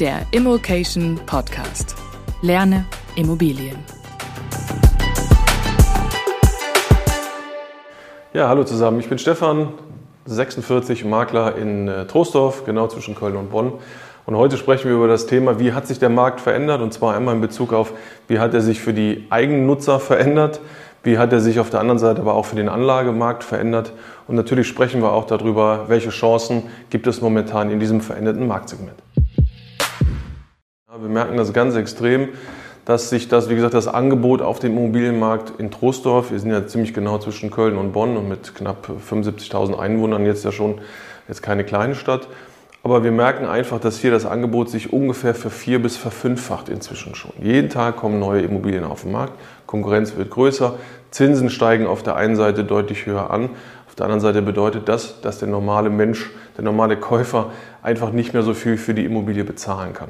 der Immokation Podcast. Lerne Immobilien. Ja, hallo zusammen. Ich bin Stefan, 46 Makler in äh, Troisdorf, genau zwischen Köln und Bonn. Und heute sprechen wir über das Thema, wie hat sich der Markt verändert? Und zwar einmal in Bezug auf, wie hat er sich für die Eigennutzer verändert? Wie hat er sich auf der anderen Seite aber auch für den Anlagemarkt verändert? Und natürlich sprechen wir auch darüber, welche Chancen gibt es momentan in diesem veränderten Marktsegment. Wir merken das ganz extrem, dass sich das, wie gesagt, das Angebot auf dem Immobilienmarkt in Troisdorf, wir sind ja ziemlich genau zwischen Köln und Bonn und mit knapp 75.000 Einwohnern jetzt ja schon jetzt keine kleine Stadt, aber wir merken einfach, dass hier das Angebot sich ungefähr vervier- bis verfünffacht inzwischen schon. Jeden Tag kommen neue Immobilien auf den Markt, Konkurrenz wird größer, Zinsen steigen auf der einen Seite deutlich höher an. Auf der anderen Seite bedeutet das, dass der normale Mensch, der normale Käufer einfach nicht mehr so viel für die Immobilie bezahlen kann.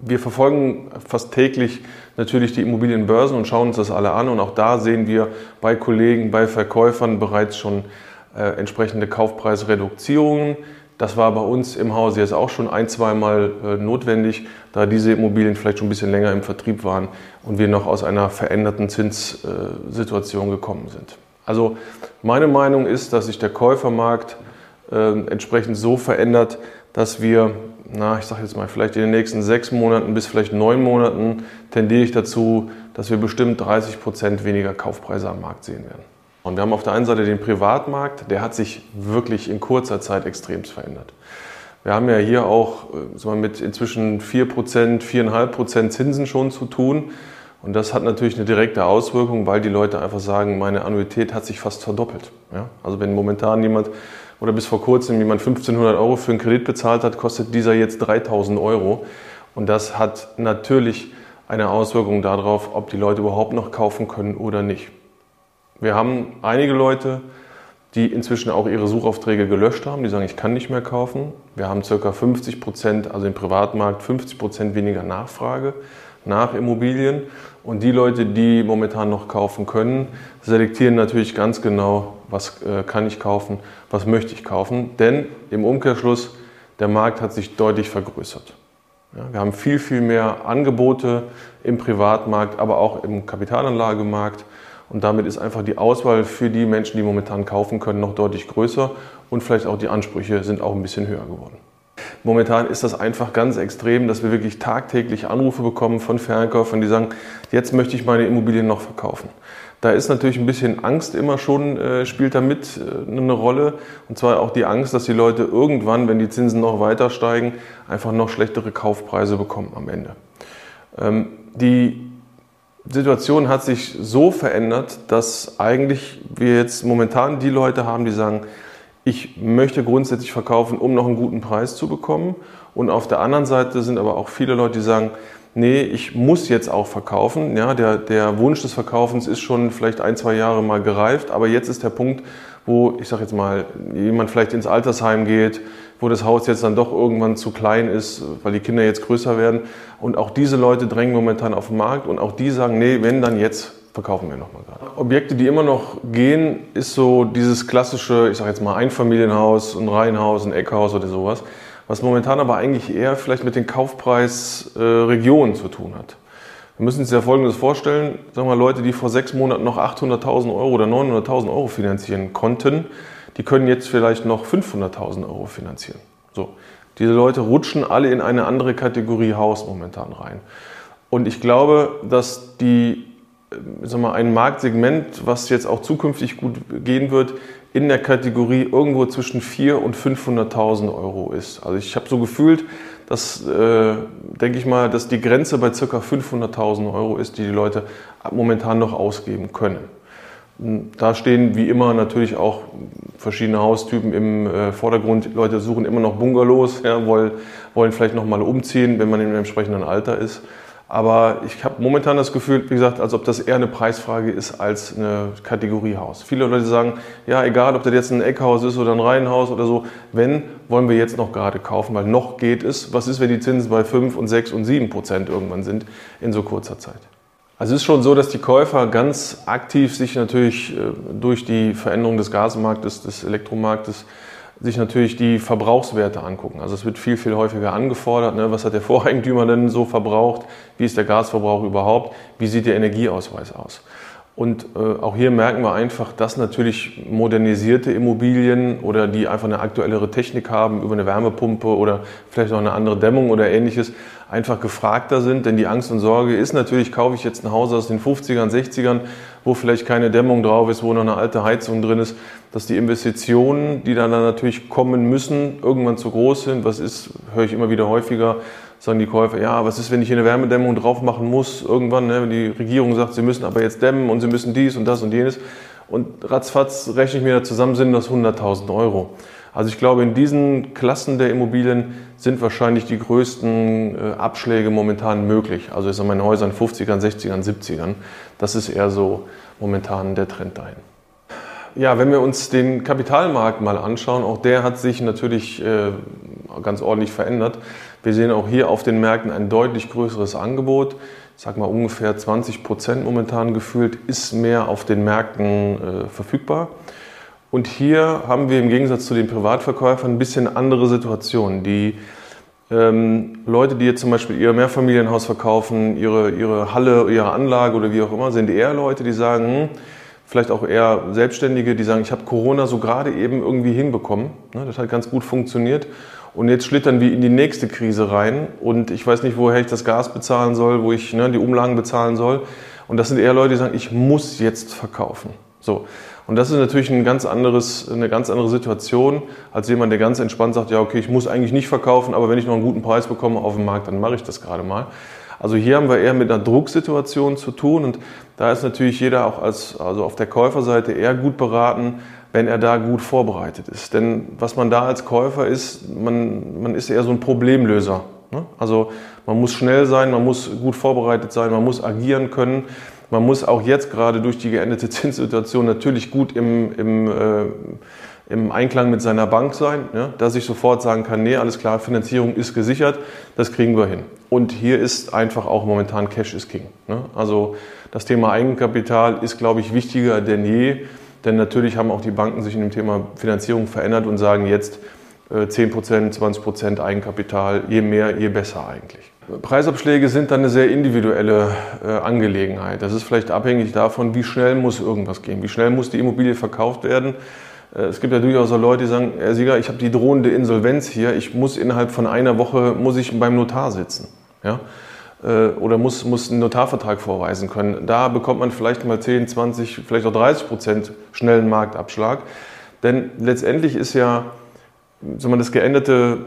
Wir verfolgen fast täglich natürlich die Immobilienbörsen und schauen uns das alle an. Und auch da sehen wir bei Kollegen, bei Verkäufern bereits schon äh, entsprechende Kaufpreisreduzierungen. Das war bei uns im Hause jetzt auch schon ein, zweimal äh, notwendig, da diese Immobilien vielleicht schon ein bisschen länger im Vertrieb waren und wir noch aus einer veränderten Zinssituation gekommen sind. Also meine Meinung ist, dass sich der Käufermarkt äh, entsprechend so verändert, dass wir, na, ich sage jetzt mal, vielleicht in den nächsten sechs Monaten bis vielleicht neun Monaten tendiere ich dazu, dass wir bestimmt 30 Prozent weniger Kaufpreise am Markt sehen werden. Und wir haben auf der einen Seite den Privatmarkt, der hat sich wirklich in kurzer Zeit extremst verändert. Wir haben ja hier auch äh, mit inzwischen 4%, 4,5% Zinsen schon zu tun. Und das hat natürlich eine direkte Auswirkung, weil die Leute einfach sagen, meine Annuität hat sich fast verdoppelt. Ja? Also wenn momentan jemand oder bis vor kurzem jemand 1500 Euro für einen Kredit bezahlt hat, kostet dieser jetzt 3000 Euro. Und das hat natürlich eine Auswirkung darauf, ob die Leute überhaupt noch kaufen können oder nicht. Wir haben einige Leute, die inzwischen auch ihre Suchaufträge gelöscht haben, die sagen, ich kann nicht mehr kaufen. Wir haben ca. 50 Prozent, also im Privatmarkt 50 Prozent weniger Nachfrage nach Immobilien. Und die Leute, die momentan noch kaufen können, selektieren natürlich ganz genau, was äh, kann ich kaufen, was möchte ich kaufen. Denn im Umkehrschluss, der Markt hat sich deutlich vergrößert. Ja, wir haben viel, viel mehr Angebote im Privatmarkt, aber auch im Kapitalanlagemarkt. Und damit ist einfach die Auswahl für die Menschen, die momentan kaufen können, noch deutlich größer und vielleicht auch die Ansprüche sind auch ein bisschen höher geworden. Momentan ist das einfach ganz extrem, dass wir wirklich tagtäglich Anrufe bekommen von Verkäufern, die sagen, jetzt möchte ich meine Immobilien noch verkaufen. Da ist natürlich ein bisschen Angst immer schon, äh, spielt da mit äh, eine Rolle. Und zwar auch die Angst, dass die Leute irgendwann, wenn die Zinsen noch weiter steigen, einfach noch schlechtere Kaufpreise bekommen am Ende. Ähm, die Situation hat sich so verändert, dass eigentlich wir jetzt momentan die Leute haben, die sagen, ich möchte grundsätzlich verkaufen, um noch einen guten Preis zu bekommen. Und auf der anderen Seite sind aber auch viele Leute, die sagen, nee, ich muss jetzt auch verkaufen. Ja, der, der Wunsch des Verkaufens ist schon vielleicht ein, zwei Jahre mal gereift, aber jetzt ist der Punkt, wo, ich sage jetzt mal, jemand vielleicht ins Altersheim geht, wo das Haus jetzt dann doch irgendwann zu klein ist, weil die Kinder jetzt größer werden. Und auch diese Leute drängen momentan auf den Markt und auch die sagen, nee, wenn dann jetzt verkaufen wir nochmal gerade. Objekte, die immer noch gehen, ist so dieses klassische, ich sage jetzt mal Einfamilienhaus, ein Reihenhaus, ein Eckhaus oder sowas, was momentan aber eigentlich eher vielleicht mit den Kaufpreisregionen äh, zu tun hat. Wir müssen uns ja Folgendes vorstellen, sagen wir Leute, die vor sechs Monaten noch 800.000 Euro oder 900.000 Euro finanzieren konnten, die können jetzt vielleicht noch 500.000 Euro finanzieren. So. Diese Leute rutschen alle in eine andere Kategorie Haus momentan rein. Und ich glaube, dass die, sagen wir, ein Marktsegment, was jetzt auch zukünftig gut gehen wird, in der Kategorie irgendwo zwischen 400.000 und 500.000 Euro ist. Also ich habe so gefühlt, dass, äh, denke ich mal, dass die Grenze bei ca. 500.000 Euro ist, die die Leute momentan noch ausgeben können. Da stehen wie immer natürlich auch verschiedene Haustypen im äh, Vordergrund. Leute suchen immer noch Bungalows, ja, wollen, wollen vielleicht nochmal umziehen, wenn man im entsprechenden Alter ist. Aber ich habe momentan das Gefühl, wie gesagt, als ob das eher eine Preisfrage ist als eine Kategoriehaus. Viele Leute sagen, ja, egal, ob das jetzt ein Eckhaus ist oder ein Reihenhaus oder so, wenn, wollen wir jetzt noch gerade kaufen, weil noch geht es. Was ist, wenn die Zinsen bei 5 und 6 und 7 Prozent irgendwann sind in so kurzer Zeit? Also es ist schon so, dass die Käufer ganz aktiv sich natürlich äh, durch die Veränderung des Gasmarktes, des Elektromarktes sich natürlich die Verbrauchswerte angucken. Also es wird viel, viel häufiger angefordert. Ne? Was hat der Voreigentümer denn so verbraucht? Wie ist der Gasverbrauch überhaupt? Wie sieht der Energieausweis aus? Und äh, auch hier merken wir einfach, dass natürlich modernisierte Immobilien oder die einfach eine aktuellere Technik haben über eine Wärmepumpe oder vielleicht auch eine andere Dämmung oder ähnliches, einfach gefragter sind. Denn die Angst und Sorge ist natürlich, kaufe ich jetzt ein Haus aus den 50ern, 60ern, wo vielleicht keine Dämmung drauf ist, wo noch eine alte Heizung drin ist, dass die Investitionen, die dann, natürlich kommen müssen, irgendwann zu groß sind. Was ist, höre ich immer wieder häufiger, sagen die Käufer, ja, was ist, wenn ich hier eine Wärmedämmung drauf machen muss, irgendwann, ne, wenn die Regierung sagt, sie müssen aber jetzt dämmen und sie müssen dies und das und jenes. Und ratzfatz rechne ich mir da zusammen, sind das 100.000 Euro. Also ich glaube, in diesen Klassen der Immobilien sind wahrscheinlich die größten äh, Abschläge momentan möglich. Also ich sage mal in Häusern 50ern, 60ern, 70ern. Das ist eher so momentan der Trend dahin. Ja, wenn wir uns den Kapitalmarkt mal anschauen, auch der hat sich natürlich äh, ganz ordentlich verändert. Wir sehen auch hier auf den Märkten ein deutlich größeres Angebot. Sage mal ungefähr 20 Prozent momentan gefühlt ist mehr auf den Märkten äh, verfügbar. Und hier haben wir im Gegensatz zu den Privatverkäufern ein bisschen andere Situationen. Die ähm, Leute, die jetzt zum Beispiel ihr Mehrfamilienhaus verkaufen, ihre, ihre Halle, ihre Anlage oder wie auch immer, sind eher Leute, die sagen, hm, vielleicht auch eher Selbstständige, die sagen, ich habe Corona so gerade eben irgendwie hinbekommen. Ne, das hat ganz gut funktioniert. Und jetzt schlittern wir in die nächste Krise rein und ich weiß nicht, woher ich das Gas bezahlen soll, wo ich ne, die Umlagen bezahlen soll. Und das sind eher Leute, die sagen, ich muss jetzt verkaufen. So. Und das ist natürlich ein ganz anderes, eine ganz andere Situation, als jemand, der ganz entspannt sagt, ja, okay, ich muss eigentlich nicht verkaufen, aber wenn ich noch einen guten Preis bekomme auf dem Markt, dann mache ich das gerade mal. Also hier haben wir eher mit einer Drucksituation zu tun und da ist natürlich jeder auch als, also auf der Käuferseite eher gut beraten, wenn er da gut vorbereitet ist. Denn was man da als Käufer ist, man, man ist eher so ein Problemlöser. Ne? Also man muss schnell sein, man muss gut vorbereitet sein, man muss agieren können. Man muss auch jetzt gerade durch die geänderte Zinssituation natürlich gut im, im, äh, im Einklang mit seiner Bank sein, ja? dass ich sofort sagen kann, nee, alles klar, Finanzierung ist gesichert, das kriegen wir hin. Und hier ist einfach auch momentan Cash is King. Ne? Also das Thema Eigenkapital ist, glaube ich, wichtiger denn je. Denn natürlich haben auch die Banken sich in dem Thema Finanzierung verändert und sagen jetzt 10% äh, 20% Eigenkapital, je mehr, je besser eigentlich. Preisabschläge sind dann eine sehr individuelle äh, Angelegenheit. Das ist vielleicht abhängig davon, wie schnell muss irgendwas gehen, wie schnell muss die Immobilie verkauft werden. Äh, es gibt ja durchaus auch Leute, die sagen, Herr Sieger, ich habe die drohende Insolvenz hier, ich muss innerhalb von einer Woche muss ich beim Notar sitzen. Ja? Äh, oder muss, muss einen Notarvertrag vorweisen können. Da bekommt man vielleicht mal 10, 20, vielleicht auch 30 Prozent schnellen Marktabschlag. Denn letztendlich ist ja man das geänderte,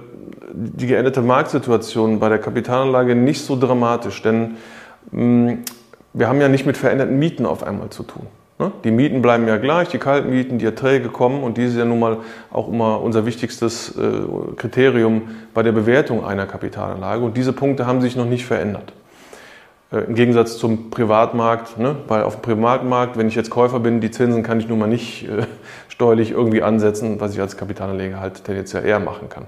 die geänderte Marktsituation bei der Kapitalanlage nicht so dramatisch, denn mh, wir haben ja nicht mit veränderten Mieten auf einmal zu tun. Ne? Die Mieten bleiben ja gleich, die Kaltmieten, die Erträge kommen und die ist ja nun mal auch immer unser wichtigstes äh, Kriterium bei der Bewertung einer Kapitalanlage und diese Punkte haben sich noch nicht verändert. Äh, Im Gegensatz zum Privatmarkt, ne? weil auf dem Privatmarkt, wenn ich jetzt Käufer bin, die Zinsen kann ich nun mal nicht äh, steuerlich irgendwie ansetzen, was ich als Kapitalanleger halt tendenziell eher machen kann.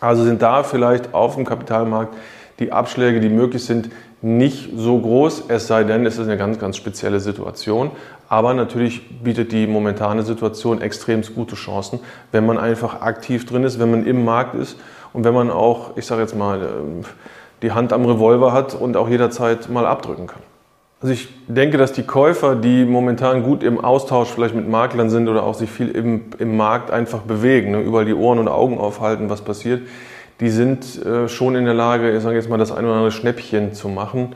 Also sind da vielleicht auf dem Kapitalmarkt die Abschläge, die möglich sind, nicht so groß, es sei denn, es ist eine ganz, ganz spezielle Situation. Aber natürlich bietet die momentane Situation extrem gute Chancen, wenn man einfach aktiv drin ist, wenn man im Markt ist und wenn man auch, ich sage jetzt mal, ähm, die Hand am Revolver hat und auch jederzeit mal abdrücken kann. Also ich denke, dass die Käufer, die momentan gut im Austausch vielleicht mit Maklern sind oder auch sich viel im, im Markt einfach bewegen, ne, überall die Ohren und Augen aufhalten, was passiert, die sind äh, schon in der Lage, ich sage jetzt mal, das ein oder andere Schnäppchen zu machen.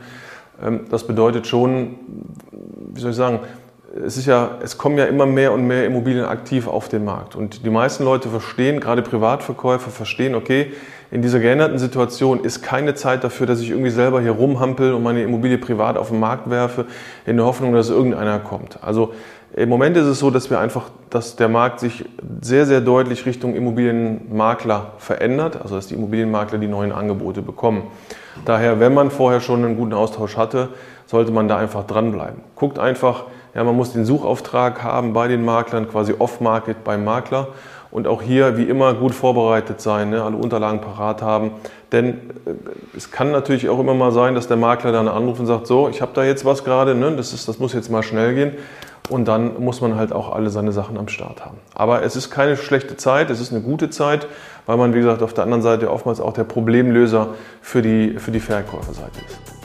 Ähm, das bedeutet schon, wie soll ich sagen, es ist ja, es kommen ja immer mehr und mehr Immobilien aktiv auf den Markt. Und die meisten Leute verstehen, gerade Privatverkäufer verstehen, okay, in dieser geänderten Situation ist keine Zeit dafür, dass ich irgendwie selber hier rumhampel und meine Immobilie privat auf den Markt werfe, in der Hoffnung, dass irgendeiner kommt. Also im Moment ist es so, dass wir einfach, dass der Markt sich sehr, sehr deutlich Richtung Immobilienmakler verändert, also dass die Immobilienmakler die neuen Angebote bekommen. Daher, wenn man vorher schon einen guten Austausch hatte, sollte man da einfach dranbleiben. Guckt einfach, ja, man muss den Suchauftrag haben bei den Maklern, quasi off-market beim Makler und auch hier wie immer gut vorbereitet sein, ne, alle Unterlagen parat haben. Denn äh, es kann natürlich auch immer mal sein, dass der Makler dann anruft und sagt, so, ich habe da jetzt was gerade, ne, das, das muss jetzt mal schnell gehen. und dann muss man halt auch alle seine Sachen am Start haben. Aber es ist keine schlechte Zeit, es ist eine gute Zeit, weil man, wie gesagt, auf der anderen Seite oftmals auch der Problemlöser für die, für die Verkäuferseite ist.